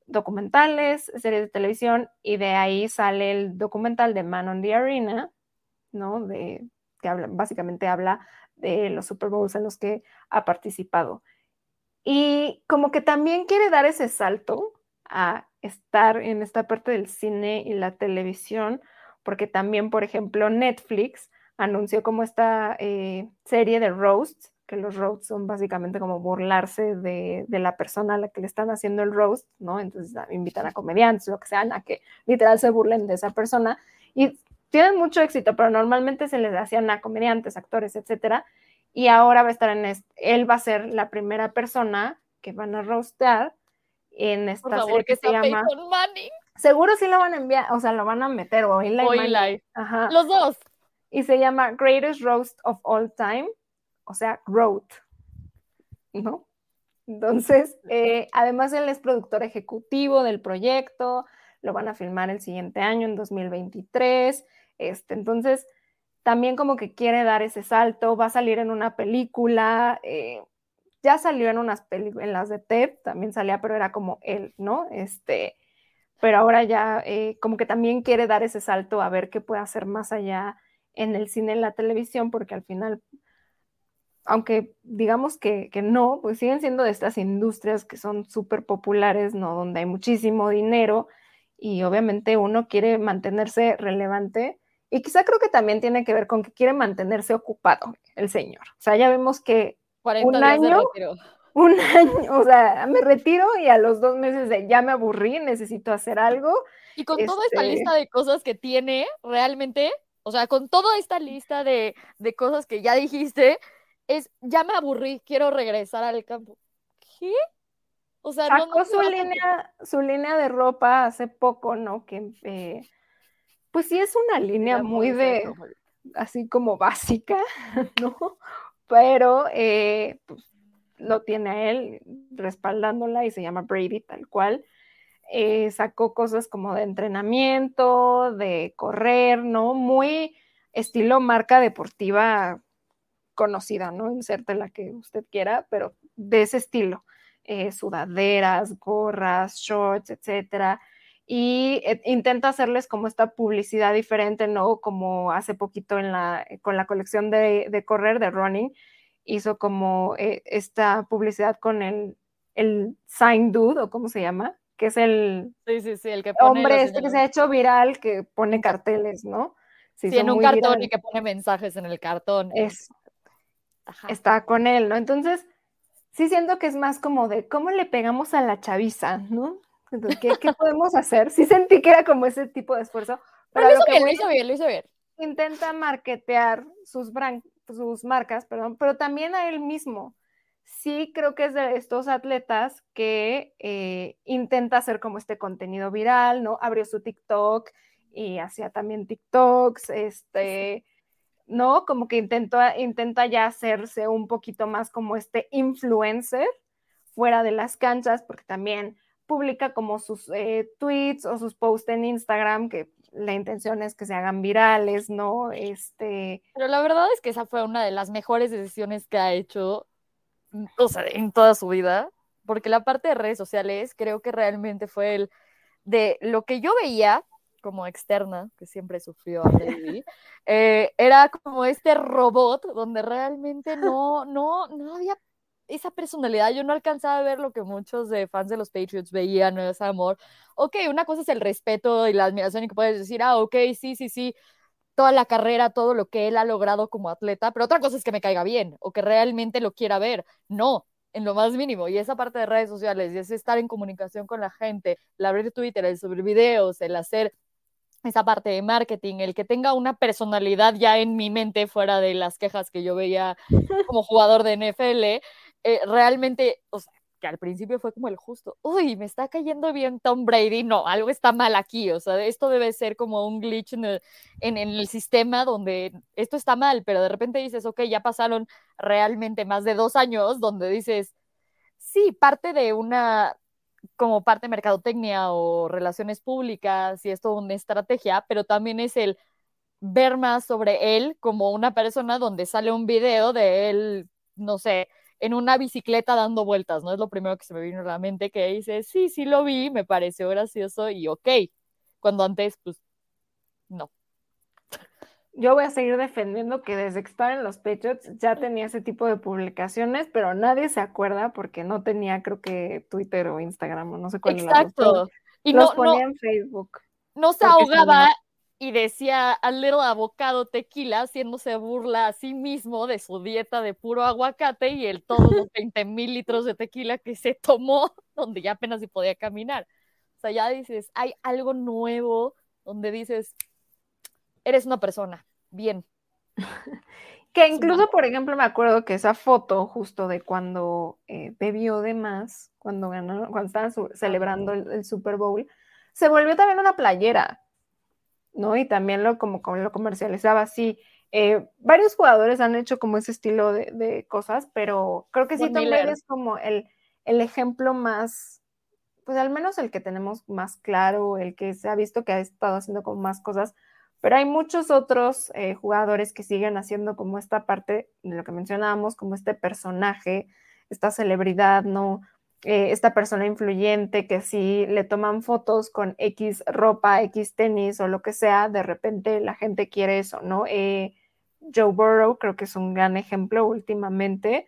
documentales, series de televisión, y de ahí sale el documental de Man on the Arena, ¿no? De, que básicamente habla de los Super Bowls en los que ha participado. Y como que también quiere dar ese salto a estar en esta parte del cine y la televisión, porque también, por ejemplo, Netflix anunció como esta eh, serie de roasts, que los roasts son básicamente como burlarse de, la persona a la que le están haciendo el roast, ¿no? Entonces invitan a comediantes, lo que sean, a que literal se burlen de esa persona y tienen mucho éxito, pero normalmente se les hacían a comediantes, actores, etcétera. Y ahora va a estar en, él va a ser la primera persona que van a rostear en esta Por favor, serie que que se sea llama. Peyton Manning Seguro sí lo van a enviar, o sea, lo van a meter o Eli o. Eli. Ajá. Los dos. Y se llama Greatest Roast of All Time, o sea, Roast, ¿no? Entonces, eh, además él es productor ejecutivo del proyecto, lo van a filmar el siguiente año, en 2023. Este, entonces, también como que quiere dar ese salto, va a salir en una película, eh, ya salió en unas películas, en las de Ted, también salía, pero era como él, ¿no? Este, pero ahora ya eh, como que también quiere dar ese salto a ver qué puede hacer más allá en el cine y la televisión, porque al final, aunque digamos que, que no, pues siguen siendo de estas industrias que son súper populares, ¿no? Donde hay muchísimo dinero y obviamente uno quiere mantenerse relevante y quizá creo que también tiene que ver con que quiere mantenerse ocupado el señor. O sea, ya vemos que 40 Un días de año. retiro. un año, o sea, me retiro y a los dos meses de ya me aburrí, necesito hacer algo. Y con toda esta Este- lista de cosas que tiene, realmente, o sea, con toda esta lista de, de cosas que ya dijiste, es, ya me aburrí, quiero regresar al campo. ¿Qué? O sea, Sacó no su a línea, su línea de ropa hace poco, ¿no? Que eh, pues sí es una línea muy muy de, así como básica, ¿no? Pero eh, pues, lo tiene él respaldándola y se llama Brady tal cual. Eh, sacó cosas como de entrenamiento, de correr, ¿no? Muy estilo marca deportiva conocida, ¿no? Inserte la que usted quiera, pero de ese estilo. Eh, sudaderas, gorras, shorts, etcétera. Y eh, intenta hacerles como esta publicidad diferente, ¿no? Como hace poquito en la, con la colección de, de correr, de running, hizo como eh, esta publicidad con el, el sign dude, o cómo se llama, que es el Sí, sí, sí, el que pone hombre este que se ha hecho viral, que pone carteles, ¿no? Sí, en un cartón y que pone mensajes en el cartón. Es, está con él, ¿no? Entonces, sí siento que es más como de cómo le pegamos a la chaviza, ¿no? Entonces, ¿qué, qué podemos hacer? Sí sentí que era como ese tipo de esfuerzo, pero Pero lo hizo que bien, lo hizo bien, lo hizo bien. intenta marketear sus, bran- sus marcas, perdón, pero también a él mismo. Sí creo que es de estos atletas que eh, intenta hacer como este contenido viral, ¿no? Abrió su TikTok y hacía también TikToks, este, ¿no? Como que intentó, intenta ya hacerse un poquito más como este influencer fuera de las canchas, porque también publica como sus eh, tweets o sus posts en Instagram, que la intención es que se hagan virales, ¿no? Este, Pero la verdad es que esa fue una de las mejores decisiones que ha hecho, mm, o sea, en toda su vida, porque la parte de redes sociales creo que realmente fue el de lo que yo veía como externa, que siempre sufrió a eh, era como este robot donde realmente no, no, no había esa personalidad. Yo no alcanzaba a ver lo que muchos de fans de los Patriots veían, no ese amor. Ok, una cosa es el respeto y la admiración y que puedes decir, ah, ok, sí, sí, sí, toda la carrera, todo lo que él ha logrado como atleta, pero otra cosa es que me caiga bien o que realmente lo quiera ver. No, en lo más mínimo. Y esa parte de redes sociales, y es estar en comunicación con la gente, el abrir Twitter, el subir videos, el hacer esa parte de marketing, el que tenga una personalidad ya en mi mente fuera de las quejas que yo veía como jugador de NFL, eh, realmente, o sea, que al principio fue como el justo, uy, me está cayendo bien Tom Brady, no, algo está mal aquí, o sea, esto debe ser como un glitch en el, en, en el sistema donde esto está mal, pero de repente dices, ok, ya pasaron realmente más de dos años donde dices, sí, parte de una, como parte de mercadotecnia o relaciones públicas y esto una estrategia, pero también es el ver más sobre él como una persona donde sale un video de él, no sé, en una bicicleta dando vueltas, ¿no? Es lo primero que se me vino a la mente que dice, sí, sí lo vi, me pareció gracioso y ok, cuando antes, pues, no. yo voy a seguir defendiendo que desde que estaba en los Patriots ya tenía ese tipo de publicaciones, pero nadie se acuerda porque no tenía, creo que Twitter o Instagram o no sé cuál Exacto. Y los no, no, ponía en Facebook. no se ahogaba. Y decía al little abocado tequila haciéndose burla a sí mismo de su dieta de puro aguacate y el todos los 20 mil litros de tequila que se tomó donde ya apenas se podía caminar. O sea, ya dices, hay algo nuevo donde dices, eres una persona, bien. Que incluso, por ejemplo, me acuerdo que esa foto justo de cuando eh, bebió de más, cuando ganó, cuando estaban celebrando el, Super Bowl, se volvió también una playera, ¿no? Y también lo como, como lo comercializaba así. Eh, varios jugadores han hecho como ese estilo de, cosas, pero creo que sí también es como el, el ejemplo más, pues al menos el que tenemos más claro, el que se ha visto que ha estado haciendo como más cosas, pero hay muchos otros eh, jugadores que siguen haciendo como esta parte de lo que mencionábamos, como este personaje, esta celebridad, ¿no? Eh, esta persona influyente que si le toman fotos con X ropa, X tenis o lo que sea, de repente la gente quiere eso, ¿no? Eh, Joe Burrow creo que es un gran ejemplo últimamente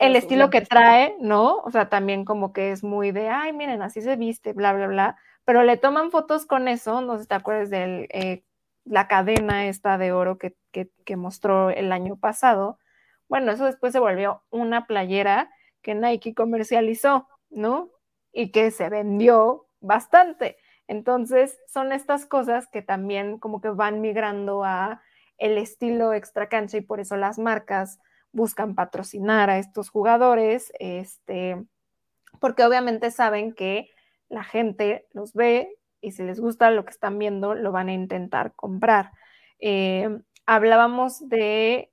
el estilo que trae, ¿no? O sea, también como que es muy de, ay, miren, así se viste, bla, bla, bla, pero le toman fotos con eso, no sé si te acuerdas de eh, la cadena esta de oro que, que, mostró el año pasado. Bueno, eso después se volvió una playera que Nike comercializó, ¿no? Y que se vendió bastante. Entonces, son estas cosas que también como que van migrando a el estilo extra cancha y por eso las marcas buscan patrocinar a estos jugadores, este, porque obviamente saben que la gente los ve y si les gusta lo que están viendo, lo van a intentar comprar. Eh, hablábamos de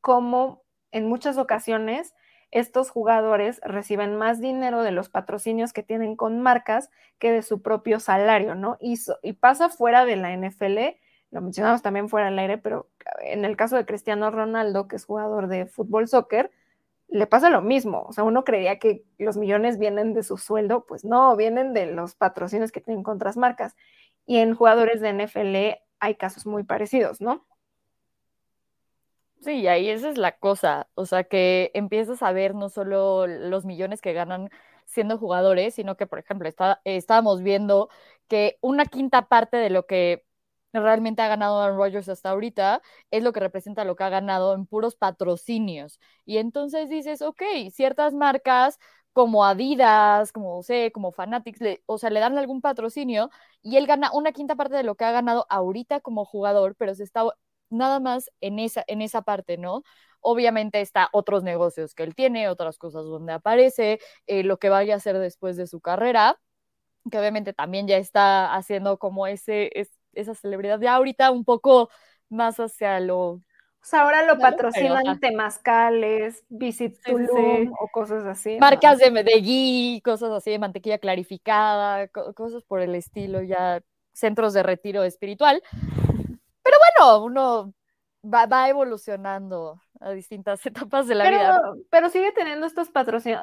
cómo en muchas ocasiones estos jugadores reciben más dinero de los patrocinios que tienen con marcas que de su propio salario, ¿no? Y, y pasa fuera de la NFL lo mencionamos también fuera del aire, pero en el caso de Cristiano Ronaldo, que es jugador de fútbol soccer, le pasa lo mismo. O sea, uno creía que los millones vienen de su sueldo, pues no, vienen de los patrocinios que tienen con otras marcas. Y en jugadores de NFL hay casos muy parecidos, ¿no? Sí, ahí esa es la cosa. O sea, que empiezas a ver no solo los millones que ganan siendo jugadores, sino que, por ejemplo, está, estábamos viendo que una quinta parte de lo que realmente ha ganado Aaron Rodgers hasta ahorita es lo que representa lo que ha ganado en puros patrocinios. Y entonces dices, ok, ciertas marcas como Adidas, como sé, como Fanatics, o sea, le dan algún patrocinio y él gana una quinta parte de lo que ha ganado ahorita como jugador, pero se está nada más en esa, en esa parte, ¿no? Obviamente está otros negocios que él tiene, otras cosas donde aparece, eh, lo que vaya a hacer después de su carrera, que obviamente también ya está haciendo como ese, esa celebridad de ahorita un poco más hacia lo... O sea, ahora lo patrocinan temazcales, Visit Tulum o cosas así. Marcas de, de cosas así, de mantequilla clarificada, cosas por el estilo, ya centros de retiro espiritual. Bueno, uno va, evolucionando a distintas etapas de la vida. Pero sigue teniendo estos patrocinios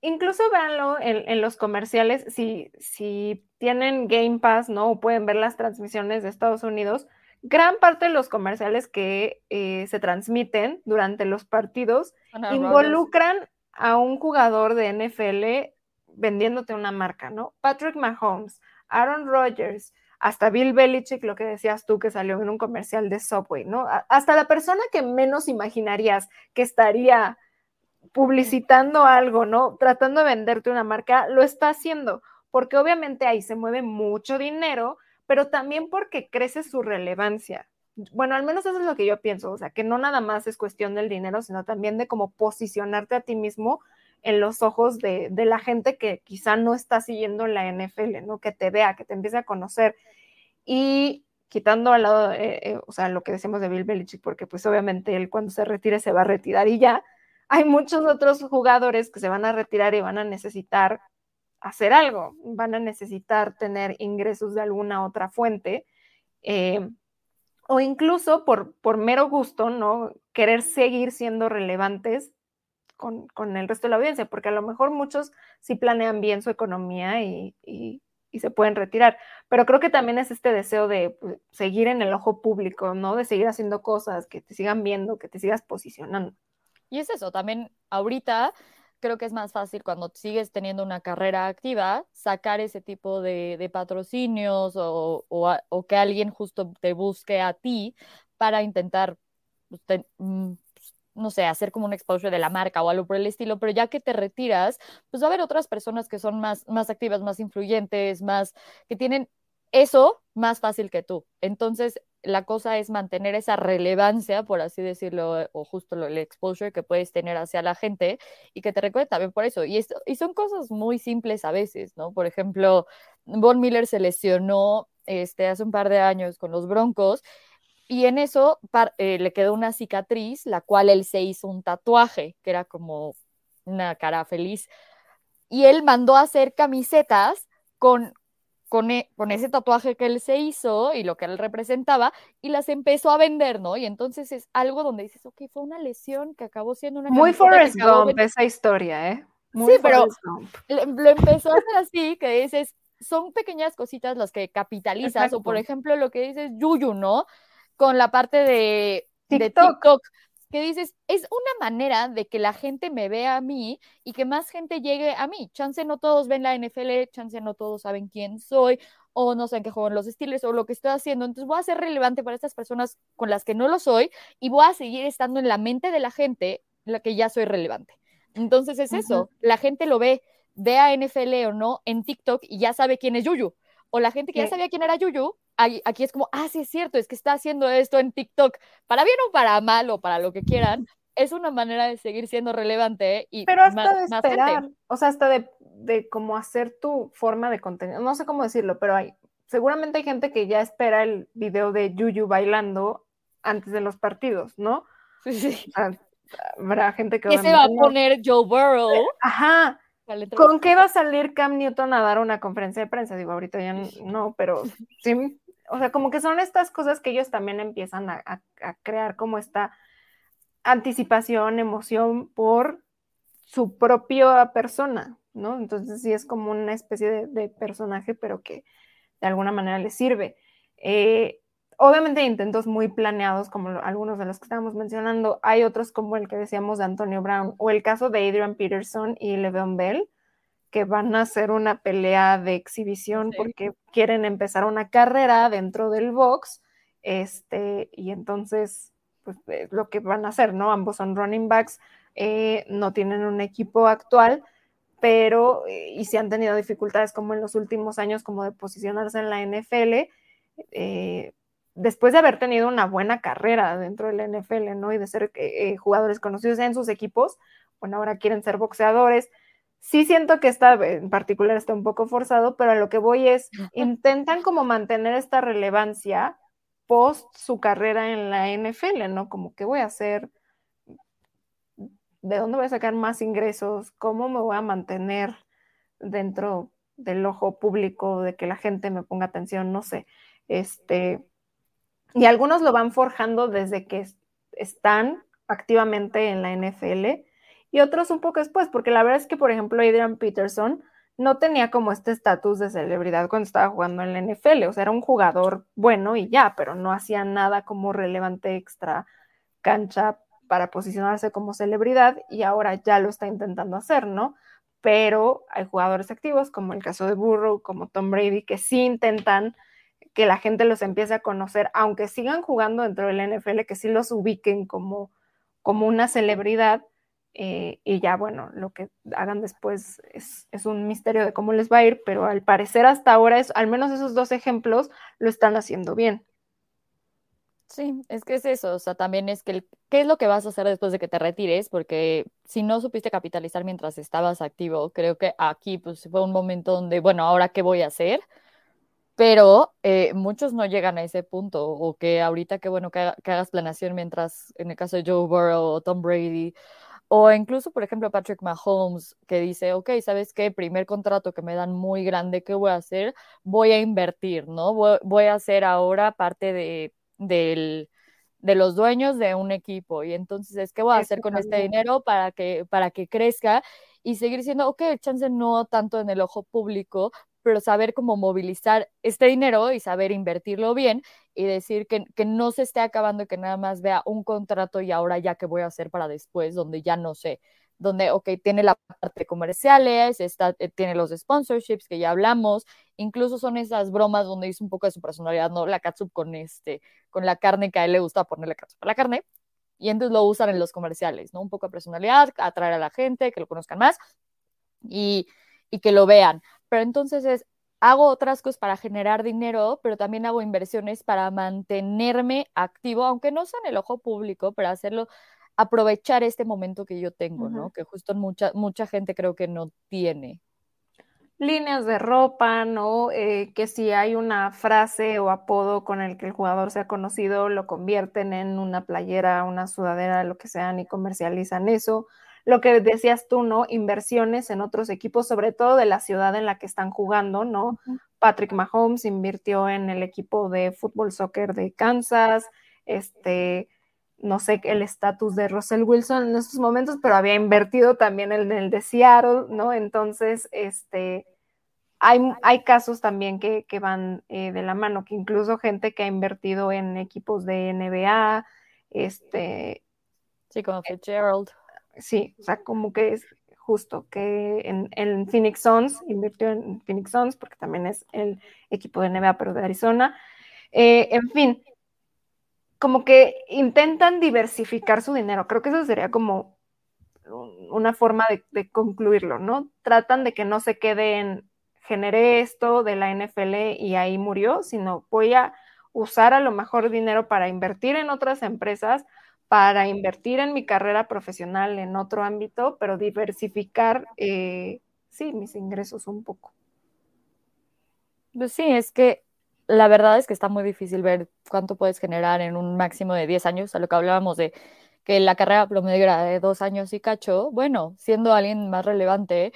incluso véanlo en, los comerciales, si, si tienen Game Pass, ¿no? O pueden ver las transmisiones de Estados Unidos, gran parte de los comerciales que eh, se transmiten durante los partidos involucran a un jugador de NFL vendiéndote una marca, ¿no? Patrick Mahomes, Aaron Rodgers, hasta Bill Belichick, lo que decías tú que salió en un comercial de Subway, ¿no? Hasta la persona que menos imaginarías que estaría publicitando algo, ¿no? Tratando de venderte una marca, lo está haciendo, porque obviamente ahí se mueve mucho dinero, pero también porque crece su relevancia. Bueno, al menos eso es lo que yo pienso, o sea, que no nada más es cuestión del dinero, sino también de cómo posicionarte a ti mismo en los ojos de, la gente que quizá no está siguiendo la NFL, ¿no? Que te vea, que te empiece a conocer. Y quitando al lado, eh, eh, o sea, lo que decimos de Bill Belichick, porque pues obviamente él cuando se retire se va a retirar y ya, hay muchos otros jugadores que se van a retirar y van a necesitar hacer algo, van a necesitar tener ingresos de alguna otra fuente, eh, o incluso por, por mero gusto, ¿no? Querer seguir siendo relevantes con, el resto de la audiencia, porque a lo mejor muchos sí planean bien su economía y, y, se pueden retirar, pero creo que también es este deseo de pues, seguir en el ojo público, ¿no? De seguir haciendo cosas, que te sigan viendo, que te sigas posicionando. Y es eso, también ahorita creo que es más fácil cuando sigues teniendo una carrera activa, sacar ese tipo de, patrocinios o, que alguien justo te busque a ti para intentar, pues, mm, no sé, hacer como un exposure de la marca o algo por el estilo, pero ya que te retiras, pues va a haber otras personas que son más, más activas, más influyentes, más, que tienen eso más fácil que tú. Entonces, la cosa es mantener esa relevancia, por así decirlo, o justo el exposure que puedes tener hacia la gente y que te recuerde también por eso. Y, esto, y son cosas muy simples a veces, ¿no? Por ejemplo, Von Miller se lesionó este, hace un par de años con los Broncos y en eso eh, le quedó una cicatriz, la cual él se hizo un tatuaje, que era como una cara feliz. Y él mandó a hacer camisetas con, con, e, con, ese tatuaje que él se hizo y lo que él representaba, y las empezó a vender, ¿no? Y entonces es algo donde dices, ok, fue una lesión que acabó siendo una... Muy Forrest Gump esa historia, ¿eh? Muy sí, pero lo empezó a hacer así, que dices, son pequeñas cositas las que capitalizas, o por ejemplo lo que dices Yuyu, ¿no? Con la parte de TikTok que dices, es una manera de que la gente me vea a mí y que más gente llegue a mí. Chance no todos ven la NFL, chance no todos saben quién soy o no saben qué juegan los estilos o lo que estoy haciendo. Entonces voy a ser relevante para estas personas con las que no lo soy y voy a seguir estando en la mente de la gente en la que ya soy relevante. Entonces es eso, la gente lo ve, vea NFL o no en TikTok y ya sabe quién es Yuyu. O la gente que ya sabía quién era Yuyu, aquí es como, ah, sí es cierto, es que está haciendo esto en TikTok, para bien o para mal o para lo que quieran, es una manera de seguir siendo relevante y pero hasta de esperar, o sea, hasta de, de como hacer tu forma de contenido, no sé cómo decirlo, pero hay, seguramente hay gente que ya espera el video de Yuyu bailando antes de los partidos, ¿no? Sí, sí. habrá gente que... ¿Qué se va a poner Joe Burrow? Ajá, ¿Con qué va a salir Cam Newton a dar una conferencia de prensa? Digo, ahorita ya no, pero sí, o sea, como que son estas cosas que ellos también empiezan a, crear como esta anticipación, emoción por su propia persona, ¿no? Entonces sí es como una especie de, personaje, pero que de alguna manera le sirve. Eh, obviamente hay intentos muy planeados, como algunos de los que estábamos mencionando. Hay otros como el que decíamos de Antonio Brown o el caso de Adrian Peterson y Le'Veon Bell, que van a hacer una pelea de exhibición porque quieren empezar una carrera dentro del box, este, y entonces, pues es lo que van a hacer, ¿no? Ambos son running backs, eh, no tienen un equipo actual, pero, eh, y si han tenido dificultades como en los últimos años, como de posicionarse en la NFL, eh, después de haber tenido una buena carrera dentro del NFL, ¿no? Y de ser jugadores conocidos en sus equipos, bueno, ahora quieren ser boxeadores, sí siento que esta en particular está un poco forzado, pero a lo que voy es, intentan como mantener esta relevancia post su carrera en la NFL, ¿no? Como que voy a hacer, de dónde voy a sacar más ingresos, cómo me voy a mantener dentro del ojo público, de que la gente me ponga atención, no sé. Este, y algunos lo van forjando desde que están activamente en la NFL y otros un poco después, porque la verdad es que, por ejemplo, Adrian Peterson no tenía como este estatus de celebridad cuando estaba jugando en la NFL, o sea, era un jugador bueno y ya, pero no hacía nada como relevante extra cancha para posicionarse como celebridad y ahora ya lo está intentando hacer, ¿no? Pero hay jugadores activos, como el caso de Burrow, como Tom Brady, que sí intentan que la gente los empiece a conocer, aunque sigan jugando dentro del NFL, que sí los ubiquen como, como una celebridad, eh, y ya, bueno, lo que hagan después es, un misterio de cómo les va a ir, pero al parecer hasta ahora, es, al menos esos dos ejemplos lo están haciendo bien. Sí, es que es eso, o sea, también es que, ¿qué es lo que vas a hacer después de que te retires? Porque si no supiste capitalizar mientras estabas activo, creo que aquí pues fue un momento donde, bueno, ahora qué voy a hacer, pero eh, muchos no llegan a ese punto, o que ahorita qué bueno que, hagas planeación mientras, en el caso de Joe Burrow o Tom Brady, o incluso, por ejemplo, Patrick Mahomes, que dice, ok, ¿sabes qué? Primer contrato que me dan muy grande, ¿qué voy a hacer? Voy a invertir, ¿no? Voy, a ser ahora parte de, de los dueños de un equipo. Y entonces, ¿qué voy a hacer con este dinero para que, para que crezca? Y seguir siendo, ok, chance no tanto en el ojo público, pero saber cómo movilizar este dinero y saber invertirlo bien y decir que, que, no se esté acabando y que nada más vea un contrato y ahora ya qué voy a hacer para después, donde ya no sé, donde, ok, tiene la parte comerciales, está, eh, tiene los sponsorships que ya hablamos, incluso son esas bromas donde dice un poco de su personalidad, ¿no? La catsup con, este, con la carne que a él le gusta ponerle catsup a la carne, y entonces lo usan en los comerciales, ¿no? Un poco de personalidad, atraer a la gente, que lo conozcan más y, y que lo vean. Pero entonces es, hago otras cosas para generar dinero, pero también hago inversiones para mantenerme activo, aunque no sea en el ojo público, para hacerlo, aprovechar este momento que yo tengo, ¿no? Que justo mucha, mucha gente creo que no tiene. Líneas de ropa, ¿no? Eh, que si hay una frase o apodo con el que el jugador sea conocido, lo convierten en una playera, una sudadera, lo que sean, y comercializan eso lo que decías tú, ¿no? Inversiones en otros equipos, sobre todo de la ciudad en la que están jugando, ¿no? Patrick Mahomes invirtió en el equipo de fútbol soccer de Kansas, este, no sé el estatus de Russell Wilson en estos momentos, pero había invertido también en el de Seattle, ¿no? Entonces, este, hay, hay casos también que, van eh, de la mano, que incluso gente que ha invertido en equipos de NBA, este... Sí, como Fitzgerald sí, o sea, como que es justo que en, Phoenix Suns, invirtió en Phoenix Suns, porque también es el equipo de NBA, pero de Arizona. Eh, en fin, como que intentan diversificar su dinero. Creo que eso sería como una forma de, concluirlo, ¿no? Tratan de que no se quede en generé esto de la NFL y ahí murió, sino voy a usar a lo mejor dinero para invertir en otras empresas para invertir en mi carrera profesional en otro ámbito, pero diversificar, eh, sí, mis ingresos un poco. Pues sí, es que la verdad es que está muy difícil ver cuánto puedes generar en un máximo de 10 años, a lo que hablábamos de que la carrera promedio de dos años y cacho, bueno, siendo alguien más relevante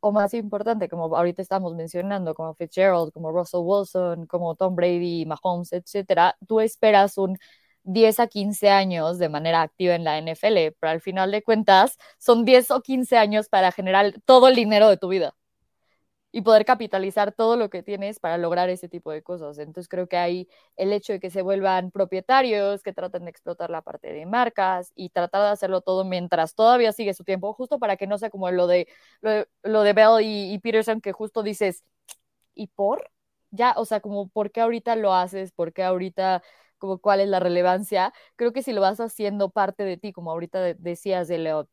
o más importante, como ahorita estamos mencionando, como Fitzgerald, como Russell Wilson, como Tom Brady, Mahomes, etcétera, tú esperas un 10 a 15 años de manera activa en la NFL, pero al final de cuentas son 10 o 15 años para generar todo el dinero de tu vida y poder capitalizar todo lo que tienes para lograr ese tipo de cosas. Entonces creo que hay el hecho de que se vuelvan propietarios, que traten de explotar la parte de marcas y tratar de hacerlo todo mientras todavía sigue su tiempo, justo para que no sea como lo de, lo, Bell y, y Peterson, que justo dices, ¿y por? Ya, o sea, como, ¿por qué ahorita lo haces? ¿Por qué ahorita como cuál es la relevancia, creo que si lo vas haciendo parte de ti, como ahorita decías de,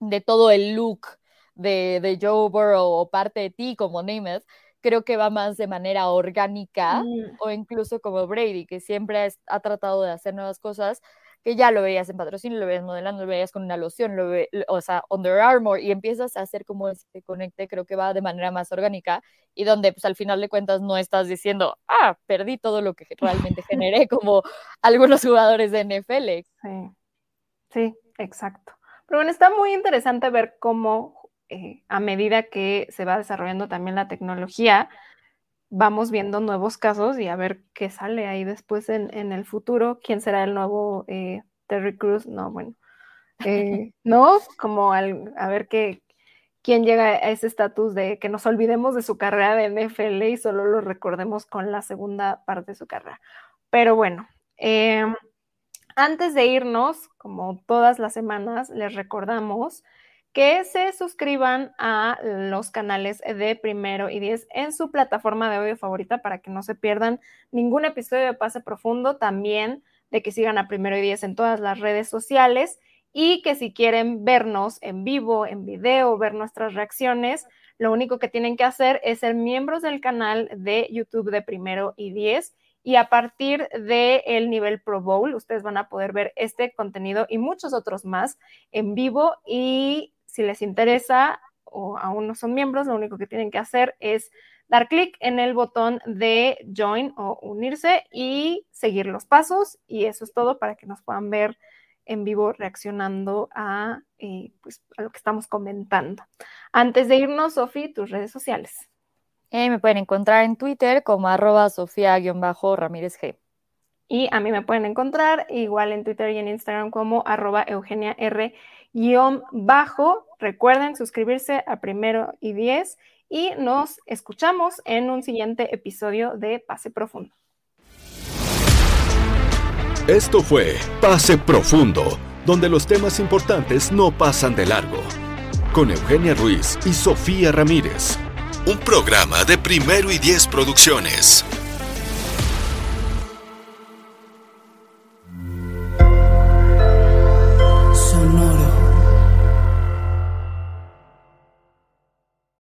de todo el look de, de, Joe Burrow o parte de ti como Namath, creo que va más de manera orgánica mm. o incluso como Brady, que siempre ha tratado de hacer nuevas cosas, que ya lo veías en patrocinio, lo veías modelando, lo veías con una loción, lo o sea, Under Armour, y empiezas a hacer como este conecte, creo que va de manera más orgánica, y donde pues al final de cuentas no estás diciendo, ah, perdí todo lo que realmente generé, como algunos jugadores de NFL. Sí, sí, exacto. Pero bueno, está muy interesante ver cómo eh, a medida que se va desarrollando también la tecnología, vamos viendo nuevos casos y a ver qué sale ahí después en, el futuro. ¿Quién será el nuevo eh, Terry Cruz? No, bueno, eh, no, como al, a ver qué, quién llega a ese estatus de que nos olvidemos de su carrera de NFL y solo lo recordemos con la segunda parte de su carrera. Pero bueno, em, antes de irnos, como todas las semanas, les recordamos que se suscriban a los canales de Primero y Diez en su plataforma de audio favorita para que no se pierdan ningún episodio de Pase Profundo, también de que sigan a Primero y Diez en todas las redes sociales y que si quieren vernos en vivo, en video, ver nuestras reacciones, lo único que tienen que hacer es ser miembros del canal de YouTube de Primero y Diez y a partir del nivel Pro Bowl, ustedes van a poder ver este contenido y muchos otros más en vivo y si les interesa o aún no son miembros, lo único que tienen que hacer es dar clic en el botón de join o unirse y seguir los pasos. Y eso es todo para que nos puedan ver en vivo reaccionando a, eh, pues, a lo que estamos comentando. Antes de irnos, Sofi, tus redes sociales. Eh, me pueden encontrar en Twitter como arroba sofía-ramírez G. Y a mí me pueden encontrar igual en Twitter y en Instagram como arroba Eugenia R bajo. Recuerden suscribirse a Primero y Diez y nos escuchamos en un siguiente episodio de Pase Profundo. Esto fue Pase Profundo, donde los temas importantes no pasan de largo. Con Eugenia Ruiz y Sofía Ramírez. Un programa de Primero y Diez Producciones.